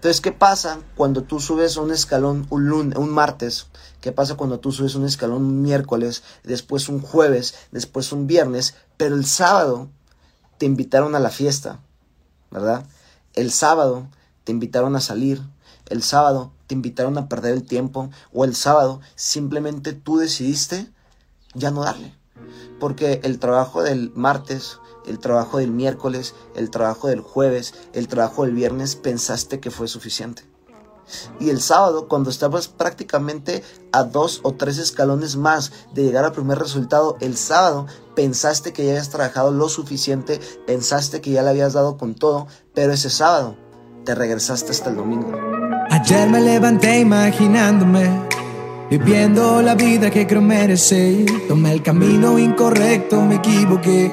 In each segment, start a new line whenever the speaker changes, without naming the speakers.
Entonces, ¿qué pasa cuando tú subes un escalón un, lunes, un martes? ¿Qué pasa cuando tú subes un escalón un miércoles, después un jueves, después un viernes, pero el sábado te invitaron a la fiesta, ¿verdad? El sábado te invitaron a salir, el sábado te invitaron a perder el tiempo o el sábado simplemente tú decidiste ya no darle. Porque el trabajo del martes, el trabajo del miércoles, el trabajo del jueves, el trabajo del viernes, pensaste que fue suficiente. Y el sábado, cuando estabas prácticamente a dos o tres escalones más de llegar al primer resultado, el sábado pensaste que ya habías trabajado lo suficiente, pensaste que ya le habías dado con todo, pero ese sábado te regresaste hasta el domingo.
Ayer me levanté imaginándome Viviendo la vida que creo merecer. Tomé el camino incorrecto, me equivoqué.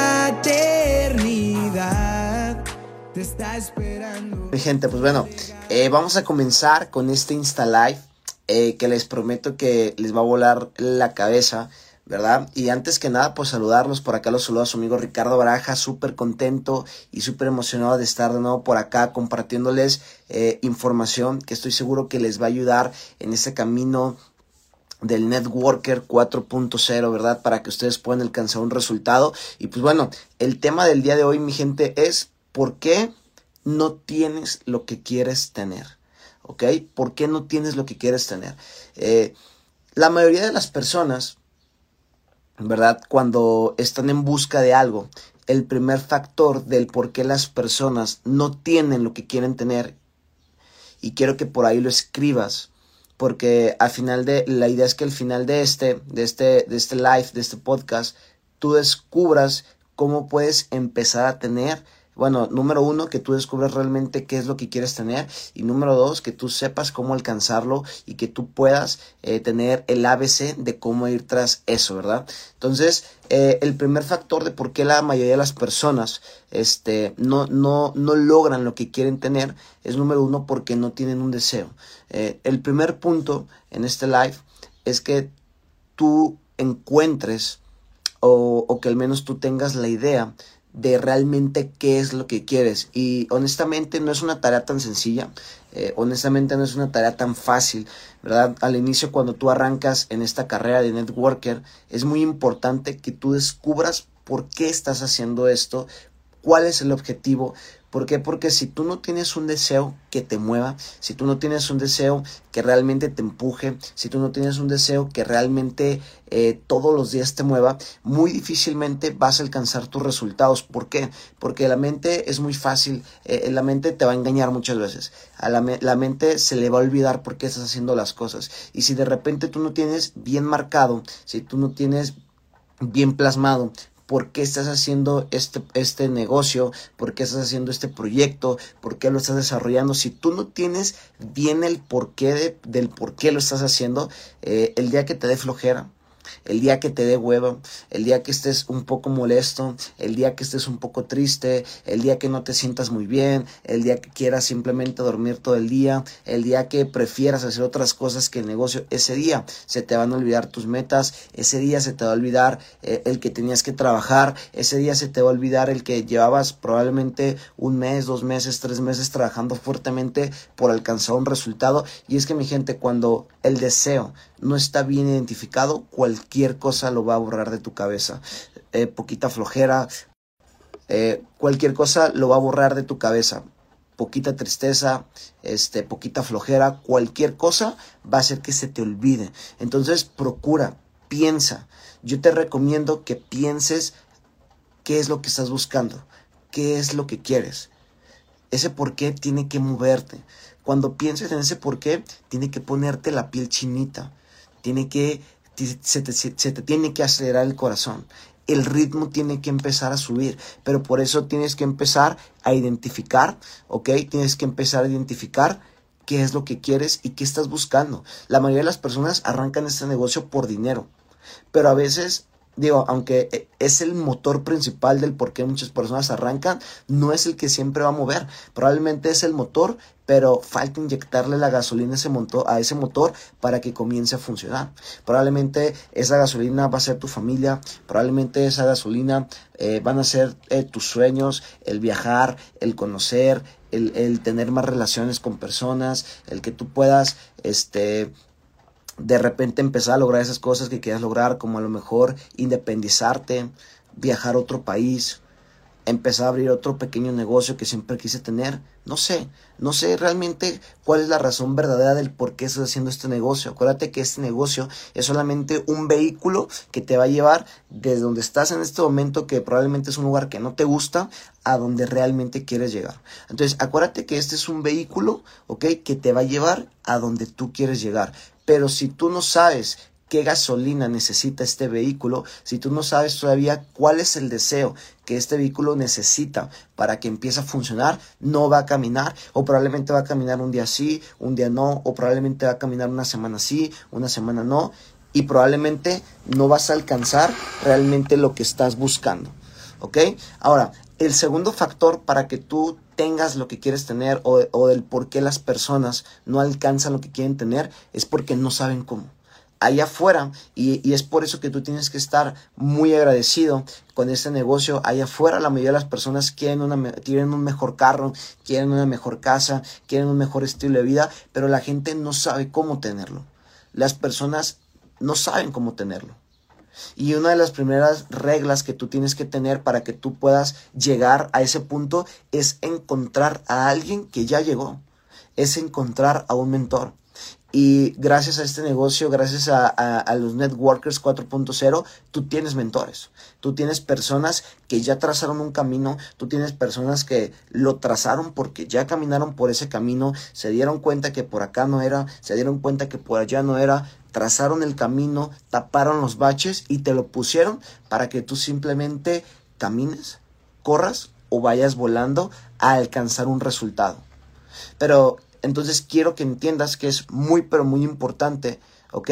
gente, pues bueno, eh, vamos a comenzar con este Insta Live eh, que les prometo que les va a volar la cabeza. ¿verdad? Y antes que nada, pues saludarlos. Por acá los saluda su amigo Ricardo Baraja, súper contento y súper emocionado de estar de nuevo por acá compartiéndoles eh, información que estoy seguro que les va a ayudar en ese camino del Networker 4.0, ¿verdad? Para que ustedes puedan alcanzar un resultado. Y pues bueno, el tema del día de hoy, mi gente, es ¿por qué no tienes lo que quieres tener? ¿Ok? ¿Por qué no tienes lo que quieres tener? Eh, la mayoría de las personas ¿verdad? Cuando están en busca de algo, el primer factor del por qué las personas no tienen lo que quieren tener, y quiero que por ahí lo escribas, porque al final de, la idea es que al final de este, de este, de este live, de este podcast, tú descubras cómo puedes empezar a tener bueno, número uno, que tú descubras realmente qué es lo que quieres tener. Y número dos, que tú sepas cómo alcanzarlo y que tú puedas eh, tener el ABC de cómo ir tras eso, ¿verdad? Entonces, eh, el primer factor de por qué la mayoría de las personas este, no, no, no logran lo que quieren tener es número uno, porque no tienen un deseo. Eh, el primer punto en este live es que tú encuentres o, o que al menos tú tengas la idea de realmente qué es lo que quieres. Y honestamente no es una tarea tan sencilla, eh, honestamente no es una tarea tan fácil, ¿verdad? Al inicio cuando tú arrancas en esta carrera de networker, es muy importante que tú descubras por qué estás haciendo esto, cuál es el objetivo, ¿Por qué? Porque si tú no tienes un deseo que te mueva, si tú no tienes un deseo que realmente te empuje, si tú no tienes un deseo que realmente eh, todos los días te mueva, muy difícilmente vas a alcanzar tus resultados. ¿Por qué? Porque la mente es muy fácil, eh, la mente te va a engañar muchas veces. La, la mente se le va a olvidar por qué estás haciendo las cosas. Y si de repente tú no tienes bien marcado, si tú no tienes bien plasmado por qué estás haciendo este, este negocio, por qué estás haciendo este proyecto, por qué lo estás desarrollando. Si tú no tienes bien el porqué del por qué lo estás haciendo, eh, el día que te dé flojera, el día que te dé huevo, el día que estés un poco molesto, el día que estés un poco triste, el día que no te sientas muy bien, el día que quieras simplemente dormir todo el día, el día que prefieras hacer otras cosas que el negocio, ese día se te van a olvidar tus metas, ese día se te va a olvidar eh, el que tenías que trabajar, ese día se te va a olvidar el que llevabas probablemente un mes, dos meses, tres meses trabajando fuertemente por alcanzar un resultado. Y es que mi gente, cuando el deseo no está bien identificado, cualquier cosa lo va a borrar de tu cabeza. Eh, poquita flojera, eh, cualquier cosa lo va a borrar de tu cabeza. Poquita tristeza, este, poquita flojera, cualquier cosa va a hacer que se te olvide. Entonces procura, piensa. Yo te recomiendo que pienses qué es lo que estás buscando, qué es lo que quieres. Ese por qué tiene que moverte. Cuando pienses en ese por qué, tiene que ponerte la piel chinita tiene que, se te, tiene que acelerar el corazón. El ritmo tiene que empezar a subir, pero por eso tienes que empezar a identificar, ¿ok? Tienes que empezar a identificar qué es lo que quieres y qué estás buscando. La mayoría de las personas arrancan este negocio por dinero, pero a veces digo, aunque e, es el motor principal del por qué muchas personas arrancan, no es el que siempre va a mover. Probablemente es el motor, pero falta inyectarle la gasolina a ese, motor, para que comience a funcionar. Probablemente esa gasolina va a ser tu familia, probablemente esa gasolina eh, van a ser eh, tus sueños, el viajar, el conocer, el, el tener más relaciones con personas, el que tú puedas, este, de repente empezar a lograr esas cosas que quieras lograr, como a lo mejor independizarte, viajar a otro país, empezar a abrir otro pequeño negocio que siempre quise tener. No sé, no sé realmente cuál es la razón verdadera del por qué estás haciendo este negocio. Acuérdate que este negocio es solamente un vehículo que te va a llevar desde donde estás en este momento, que probablemente es un lugar que no te gusta, a donde realmente quieres llegar. Entonces, acuérdate que este es un vehículo, ¿ok? Que te va a llevar a donde tú quieres llegar. Pero si tú no sabes qué gasolina necesita este vehículo, si tú no sabes todavía cuál es el deseo que este vehículo necesita para que empiece a funcionar, no va a caminar o probablemente va a caminar un día sí, un día no, o probablemente va a caminar una semana sí, una semana no, y probablemente no vas a alcanzar realmente lo que estás buscando. ¿Ok? Ahora, el segundo factor para que tú tengas lo que quieres tener o, o del por qué las personas no alcanzan lo que quieren tener es porque no saben cómo allá afuera y, es por eso que tú tienes que estar muy agradecido con este negocio. Allá afuera la mayoría de las personas quieren, una, un mejor carro, quieren una mejor casa, quieren un mejor estilo de vida, pero la gente no sabe cómo tenerlo. Las personas no saben cómo tenerlo. Y una de las primeras reglas que tú tienes que tener para que tú puedas llegar a ese punto es encontrar a alguien que ya llegó. Es encontrar a un mentor. Y gracias a este negocio, gracias a, los Networkers 4.0, tú tienes mentores, tú tienes personas que ya trazaron un camino, tú tienes personas que lo trazaron porque ya caminaron por ese camino, se dieron cuenta que por acá no era, se dieron cuenta que por allá no era, trazaron el camino, taparon los baches y te lo pusieron para que tú simplemente camines, corras o vayas volando a alcanzar un resultado. Pero entonces quiero que entiendas que es muy, pero muy importante, ¿ok?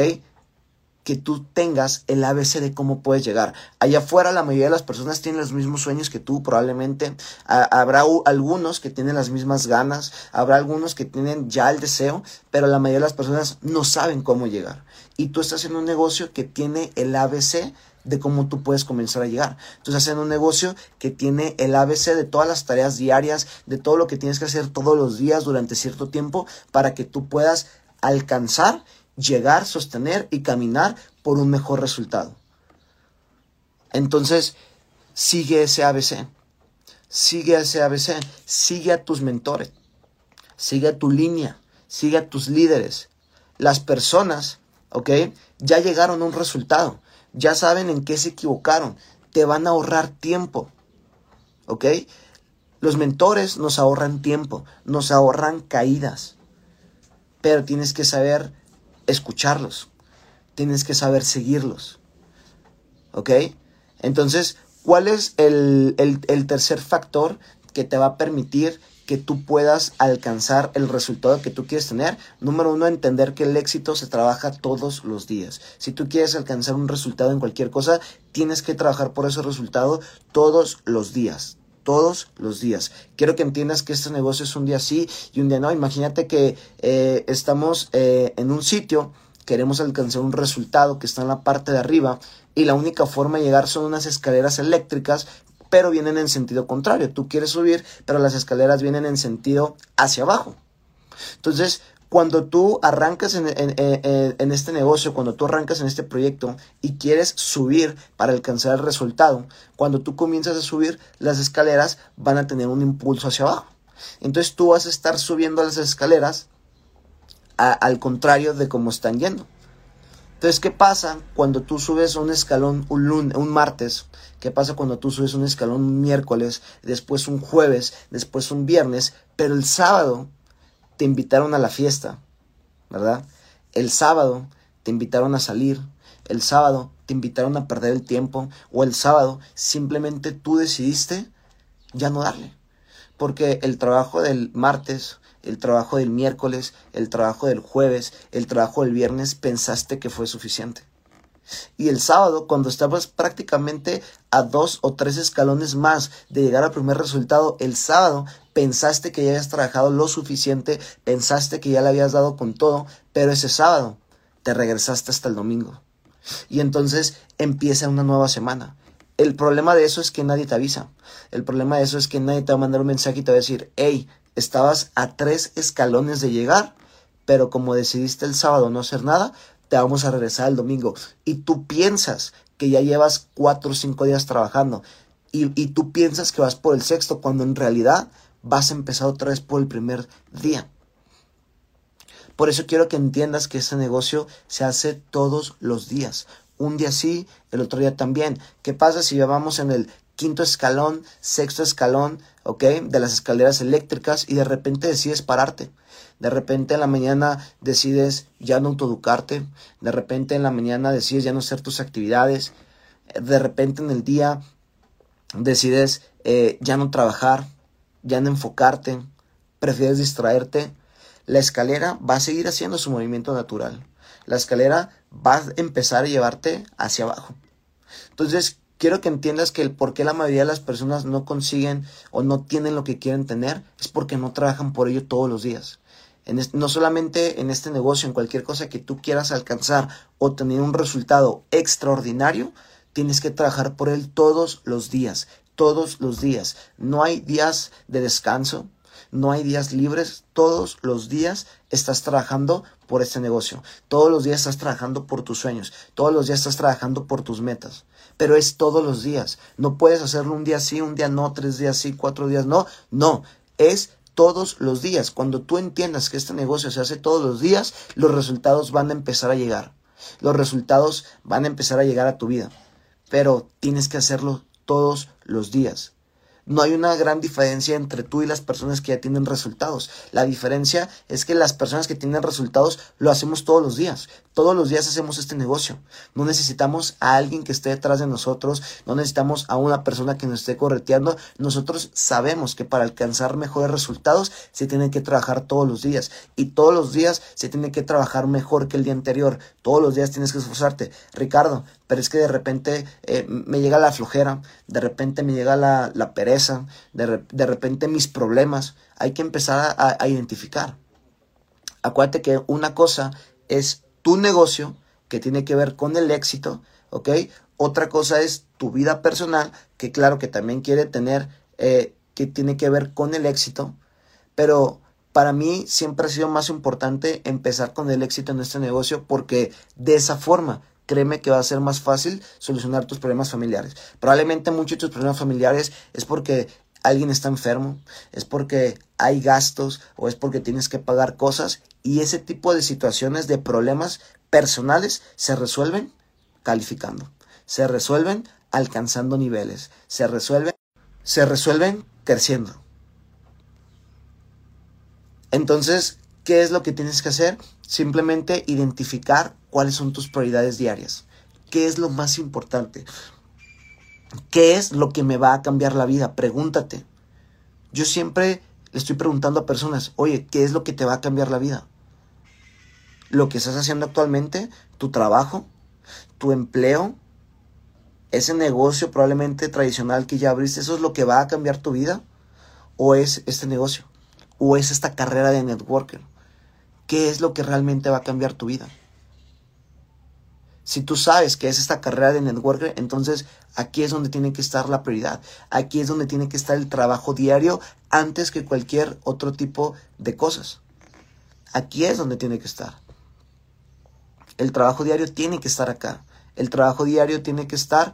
Que tú tengas el ABC de cómo puedes llegar. Allá afuera la mayoría de las personas tienen los mismos sueños que tú, probablemente. habrá algunos que tienen las mismas ganas, habrá algunos que tienen ya el deseo, pero la mayoría de las personas no saben cómo llegar. Y tú estás en un negocio que tiene el ABC de cómo tú puedes comenzar a llegar. Entonces, haciendo un negocio que tiene el ABC de todas las tareas diarias, de todo lo que tienes que hacer todos los días durante cierto tiempo para que tú puedas alcanzar, llegar, sostener y caminar por un mejor resultado. Entonces, sigue ese ABC. Sigue ese ABC. Sigue a tus mentores. Sigue a tu línea. Sigue a tus líderes. Las personas, ¿ok? Ya llegaron a un resultado ya saben en qué se equivocaron, te van a ahorrar tiempo. ¿Ok? Los mentores nos ahorran tiempo, nos ahorran caídas, pero tienes que saber escucharlos, tienes que saber seguirlos. ¿Ok? Entonces, ¿cuál es el, el, el tercer factor que te va a permitir que tú puedas alcanzar el resultado que tú quieres tener. Número uno, entender que el éxito se trabaja todos los días. Si tú quieres alcanzar un resultado en cualquier cosa, tienes que trabajar por ese resultado todos los días todos los días. Quiero que entiendas que este negocio es un día sí y un día no. Imagínate que eh, estamos eh, en un sitio, queremos alcanzar un resultado que está en la parte de arriba y la única forma de llegar son unas escaleras eléctricas pero vienen en sentido contrario. Tú quieres subir, pero las escaleras vienen en sentido hacia abajo. Entonces, cuando tú arrancas en, este negocio, cuando tú arrancas en este proyecto y quieres subir para alcanzar el resultado, cuando tú comienzas a subir, las escaleras van a tener un impulso hacia abajo. Entonces tú vas a estar subiendo las escaleras al contrario de cómo están yendo. Entonces, ¿qué pasa cuando tú subes un escalón un, lunes, un martes? ¿Qué pasa cuando tú subes un escalón un miércoles, después un jueves, después un viernes, pero el sábado te invitaron a la fiesta, ¿verdad? El sábado te invitaron a salir, el sábado te invitaron a perder el tiempo o el sábado simplemente tú decidiste ya no darle. Porque el trabajo del martes, el trabajo del miércoles, el trabajo del jueves, el trabajo del viernes, pensaste que fue suficiente. Y el sábado, cuando estabas prácticamente a dos o tres escalones más de llegar al primer resultado, el sábado pensaste que ya habías trabajado lo suficiente, pensaste que ya le habías dado con todo, pero ese sábado te regresaste hasta el domingo. Y entonces empieza una nueva semana. El problema de eso es que nadie te avisa. El problema de eso es que nadie te va a mandar un mensaje y te va a decir, hey, estabas a tres escalones de llegar, pero como decidiste el sábado no hacer nada, te vamos a regresar el domingo. Y tú piensas que ya llevas cuatro o cinco días trabajando y, y tú piensas que vas por el sexto cuando en realidad vas a empezar otra vez por el primer día. Por eso quiero que entiendas que este negocio se hace todos los días. Un día sí, el otro día también. ¿Qué pasa si ya vamos en el quinto escalón, sexto escalón, ok, de las escaleras eléctricas y de repente decides pararte? De repente en la mañana decides ya no autoeducarte. De repente en la mañana decides ya no hacer tus actividades. De repente en el día decides eh, ya no trabajar, ya no enfocarte. Prefieres distraerte. La escalera va a seguir haciendo su movimiento natural. La escalera va a empezar a llevarte hacia abajo. Entonces, quiero que entiendas que el por qué la mayoría de las personas no consiguen o no tienen lo que quieren tener es porque no trabajan por ello todos los días no solamente en este negocio, en cualquier cosa que tú quieras alcanzar o tener un resultado extraordinario, tienes que trabajar por él todos los días, todos los días. No hay días de descanso, no hay días libres, todos los días estás trabajando por este negocio, todos los días estás trabajando por tus sueños, todos los días estás trabajando por tus metas, pero es todos los días, no puedes hacerlo un día sí, un día no, tres días sí, cuatro días no, no, es todos los días. Cuando tú entiendas que este negocio se hace todos los días, los resultados van a empezar a llegar. Los resultados van a empezar a llegar a tu vida. Pero tienes que hacerlo todos los días. No hay una gran diferencia entre tú y las personas que ya tienen resultados. La diferencia es que las personas que tienen resultados lo hacemos todos los días. Todos los días hacemos este negocio. No necesitamos a alguien que esté detrás de nosotros. No necesitamos a una persona que nos esté correteando. Nosotros sabemos que para alcanzar mejores resultados se tiene que trabajar todos los días. Y todos los días se tiene que trabajar mejor que el día anterior. Todos los días tienes que esforzarte. Ricardo, pero es que de repente eh, me llega la flojera. De repente me llega la pereza de, repente mis problemas, hay que empezar a, identificar. Acuérdate que una cosa es tu negocio, que tiene que ver con el éxito, ¿ok? Otra cosa es tu vida personal, que claro que también quiere tener, eh, que tiene que ver con el éxito, pero para mí siempre ha sido más importante empezar con el éxito en este negocio porque de esa forma créeme que va a ser más fácil solucionar tus problemas familiares. Probablemente muchos de tus problemas familiares es porque alguien está enfermo, es porque hay gastos o es porque tienes que pagar cosas y ese tipo de situaciones de problemas personales se resuelven calificando, se resuelven alcanzando niveles, se resuelven se resuelven creciendo. Entonces, ¿qué es lo que tienes que hacer? Simplemente identificar cuáles son tus prioridades diarias. ¿Qué es lo más importante? ¿Qué es lo que me va a cambiar la vida? Pregúntate. Yo siempre le estoy preguntando a personas, oye, ¿qué es lo que te va a cambiar la vida? ¿Lo que estás haciendo actualmente? ¿Tu trabajo? ¿Tu empleo? ¿Ese negocio probablemente tradicional que ya abriste? ¿Eso es lo que va a cambiar tu vida? ¿O es este negocio? ¿O es esta carrera de networker? ¿Qué es lo que realmente va a cambiar tu vida? Si tú sabes que es esta carrera de networker, entonces aquí es donde tiene que estar la prioridad. Aquí es donde tiene que estar el trabajo diario antes que cualquier otro tipo de cosas. Aquí es donde tiene que estar. El trabajo diario tiene que estar acá. El trabajo diario tiene que estar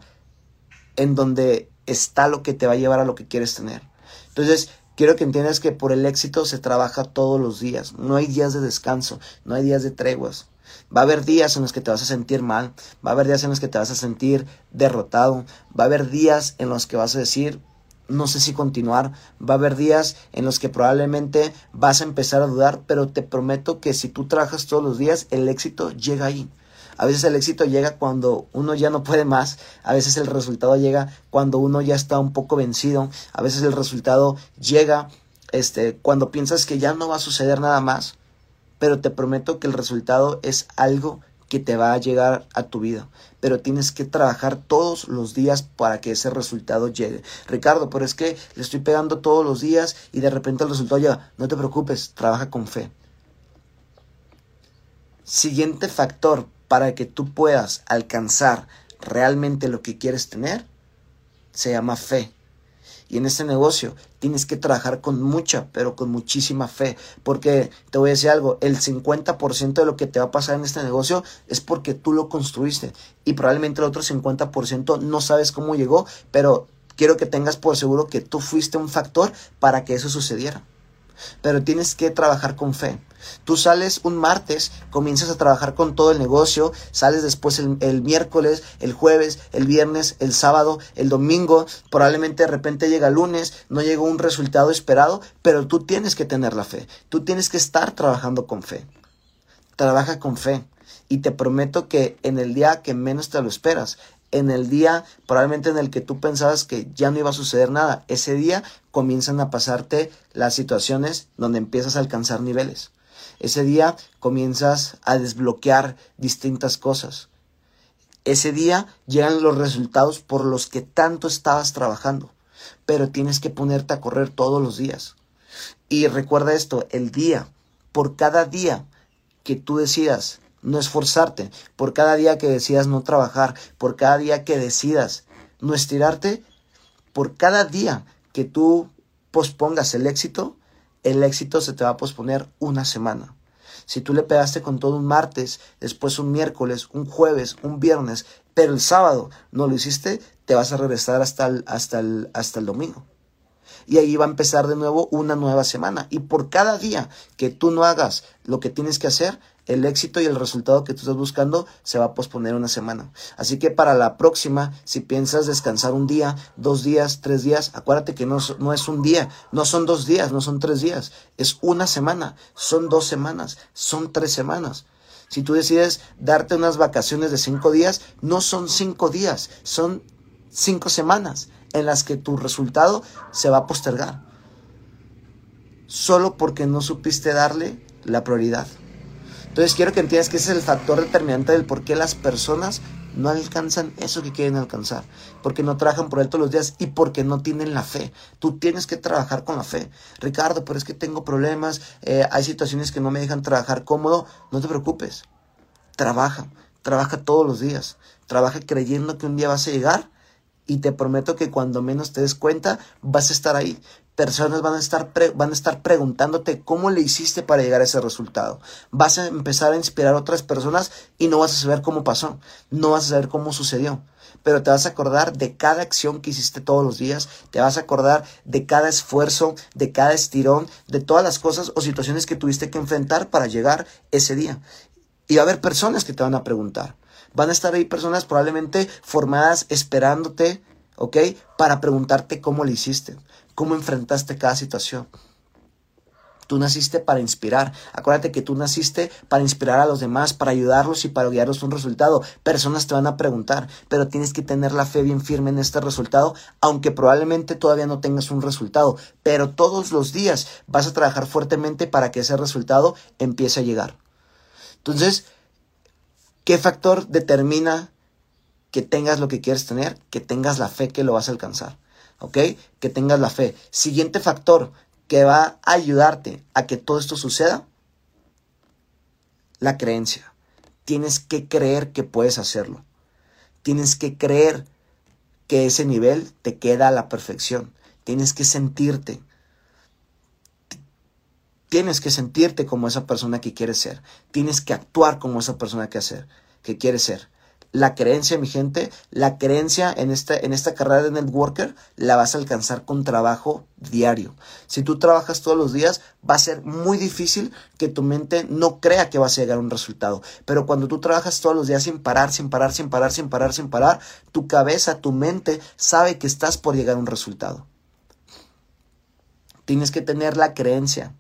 en donde está lo que te va a llevar a lo que quieres tener. Entonces, Quiero que entiendas que por el éxito se trabaja todos los días. No hay días de descanso, no hay días de treguas. Va a haber días en los que te vas a sentir mal, va a haber días en los que te vas a sentir derrotado, va a haber días en los que vas a decir, no sé si continuar, va a haber días en los que probablemente vas a empezar a dudar, pero te prometo que si tú trabajas todos los días, el éxito llega ahí. A veces el éxito llega cuando uno ya no puede más, a veces el resultado llega cuando uno ya está un poco vencido, a veces el resultado llega este, cuando piensas que ya no va a suceder nada más, pero te prometo que el resultado es algo que te va a llegar a tu vida, pero tienes que trabajar todos los días para que ese resultado llegue. Ricardo, pero es que le estoy pegando todos los días y de repente el resultado llega. No te preocupes, trabaja con fe. Siguiente factor para que tú puedas alcanzar realmente lo que quieres tener se llama fe. Y en este negocio tienes que trabajar con mucha, pero con muchísima fe. Porque te voy a decir algo, el 50% de lo que te va a pasar en este negocio es porque tú lo construiste. Y probablemente el otro 50% no sabes cómo llegó, pero quiero que tengas por seguro que tú fuiste un factor para que eso sucediera. Pero tienes que trabajar con fe. Tú sales un martes, comienzas a trabajar con todo el negocio, sales después el, miércoles, el jueves, el viernes, el sábado, el domingo, probablemente de repente llega lunes, no llega un resultado esperado, pero tú tienes que tener la fe, tú tienes que estar trabajando con fe. Trabaja con fe y te prometo que en el día que menos te lo esperas, en el día probablemente en el que tú pensabas que ya no iba a suceder nada, ese día comienzan a pasarte las situaciones donde empiezas a alcanzar niveles. Ese día comienzas a desbloquear distintas cosas. Ese día llegan los resultados por los que tanto estabas trabajando, pero tienes que ponerte a correr todos los días. Y recuerda esto, el día, por cada día que tú decidas no esforzarte, por cada día que decidas no trabajar, por cada día que decidas no estirarte, por cada día que tú pospongas el éxito, el éxito se te va a posponer una semana. Si tú le pegaste con todo un martes, después un miércoles, un jueves, un viernes, pero el sábado no lo hiciste, te vas a regresar hasta el, hasta el, hasta el domingo. Y ahí va a empezar de nuevo una nueva semana. Y por cada día que tú no hagas lo que tienes que hacer, el éxito y el resultado que tú estás buscando se va a posponer una semana. Así que para la próxima, si piensas descansar un día, dos días, tres días, acuérdate que no, no es un día, no son dos días, no son tres días, es una semana, son dos semanas, son tres semanas. Si tú decides darte unas vacaciones de cinco días, no son cinco días, son cinco semanas en las que tu resultado se va a postergar. Solo porque no supiste darle la prioridad. Entonces quiero que entiendas que ese es el factor determinante del por qué las personas no alcanzan eso que quieren alcanzar, porque no trabajan por él todos los días y porque no tienen la fe. Tú tienes que trabajar con la fe. Ricardo, pero es que tengo problemas, eh, hay situaciones que no me dejan trabajar cómodo. No te preocupes, trabaja, trabaja todos los días, trabaja creyendo que un día vas a llegar y te prometo que cuando menos te des cuenta vas a estar ahí personas van a estar, van a estar preguntándote cómo le hiciste para llegar a ese resultado. Vas a empezar a inspirar a otras personas y no vas a saber cómo pasó, no vas a saber cómo sucedió. Pero te vas a acordar de cada acción que hiciste todos los días, te vas a acordar de cada esfuerzo, de cada estirón, de todas las cosas o situaciones que tuviste que enfrentar para llegar ese día. Y va a haber personas que te van a preguntar. Van a estar ahí personas probablemente formadas esperándote, ¿ok? Para preguntarte cómo le hiciste cómo enfrentaste cada situación. Tú naciste para inspirar. Acuérdate que tú naciste para inspirar a los demás, para ayudarlos y para guiarlos a un resultado. Personas te van a preguntar, pero tienes que tener la fe bien firme en este resultado, aunque probablemente todavía no tengas un resultado. Pero todos los días vas a trabajar fuertemente para que ese resultado empiece a llegar. Entonces, ¿qué factor determina que tengas lo que quieres tener? Que tengas la fe que lo vas a alcanzar. ¿ok? Que tengas la fe. Siguiente factor que va a ayudarte a que todo esto suceda, la creencia. Tienes que creer que puedes hacerlo. Tienes que creer que ese nivel te queda a la perfección. Tienes que sentirte. Tienes que sentirte como esa persona que quieres ser. Tienes que actuar como esa persona que, hacer, que quieres ser la creencia, mi gente, la creencia en esta, en esta carrera de networker la vas a alcanzar con trabajo diario. Si tú trabajas todos los días, va a ser muy difícil que tu mente no crea que vas a llegar a un resultado. Pero cuando tú trabajas todos los días sin parar, sin parar, sin parar, sin parar, sin parar, tu cabeza, tu mente sabe que estás por llegar a un resultado. Tienes que tener la creencia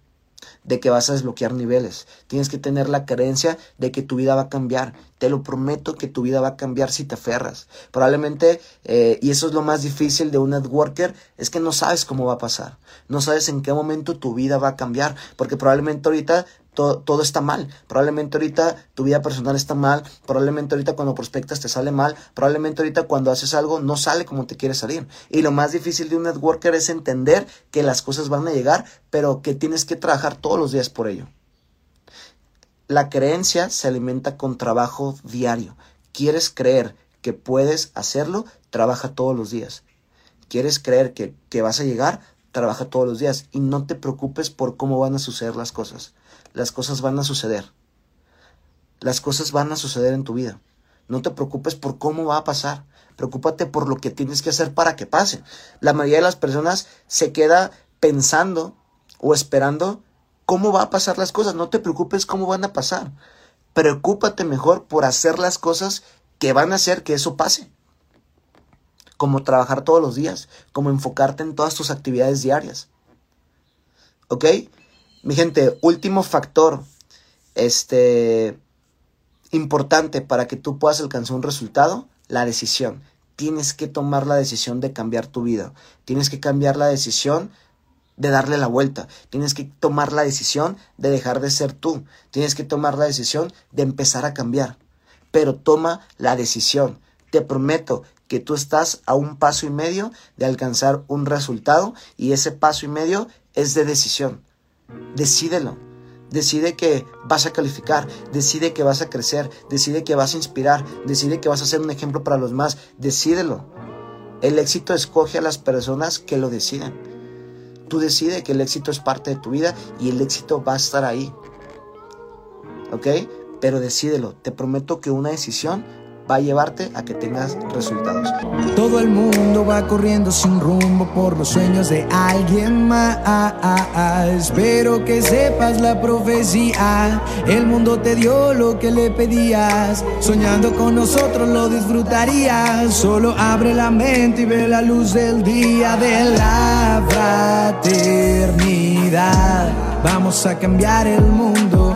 de que vas a desbloquear niveles. Tienes que tener la creencia de que tu vida va a cambiar. Te lo prometo que tu vida va a cambiar si te aferras. Probablemente, eh, y eso es lo más difícil de un networker, es que no sabes cómo va a pasar. No sabes en qué momento tu vida va a cambiar. Porque probablemente ahorita todo, está mal. Probablemente ahorita tu vida personal está mal, probablemente ahorita cuando prospectas te sale mal, probablemente ahorita cuando haces algo no sale como te quiere salir. Y lo más difícil de un networker es entender que las cosas van a llegar, pero que tienes que trabajar todos los días por ello. La creencia se alimenta con trabajo diario. ¿Quieres creer que puedes hacerlo? Trabaja todos los días. ¿Quieres creer que, que vas a llegar? Trabaja todos los días y no te preocupes por cómo van a suceder las cosas las cosas van a suceder. Las cosas van a suceder en tu vida. No te preocupes por cómo va a pasar. Preocúpate por lo que tienes que hacer para que pase. La mayoría de las personas se queda pensando o esperando cómo va a pasar las cosas. No te preocupes cómo van a pasar. Preocúpate mejor por hacer las cosas que van a hacer que eso pase. Como trabajar todos los días, como enfocarte en todas tus actividades diarias. ¿Ok? Mi gente, último factor este, importante para que tú puedas alcanzar un resultado, la decisión. Tienes que tomar la decisión de cambiar tu vida. Tienes que cambiar la decisión de darle la vuelta. Tienes que tomar la decisión de dejar de ser tú. Tienes que tomar la decisión de empezar a cambiar. Pero toma la decisión. Te prometo que tú estás a un paso y medio de alcanzar un resultado y ese paso y medio es de decisión. Decídelo. Decide que vas a calificar, decide que vas a crecer, decide que vas a inspirar, decide que vas a ser un ejemplo para los más, decídelo. El éxito escoge a las personas que lo deciden. Tú decides que el éxito es parte de tu vida y el éxito va a estar ahí. ¿Ok? Pero decídelo. Te prometo que una decisión va a llevarte a que tengas resultados.
Todo el mundo va corriendo sin rumbo por los sueños de alguien más. Espero que sepas la profecía. El mundo te dio lo que le pedías. Soñando con nosotros lo disfrutarías. Solo abre la mente y ve la luz del día de la fraternidad. Vamos a cambiar el mundo.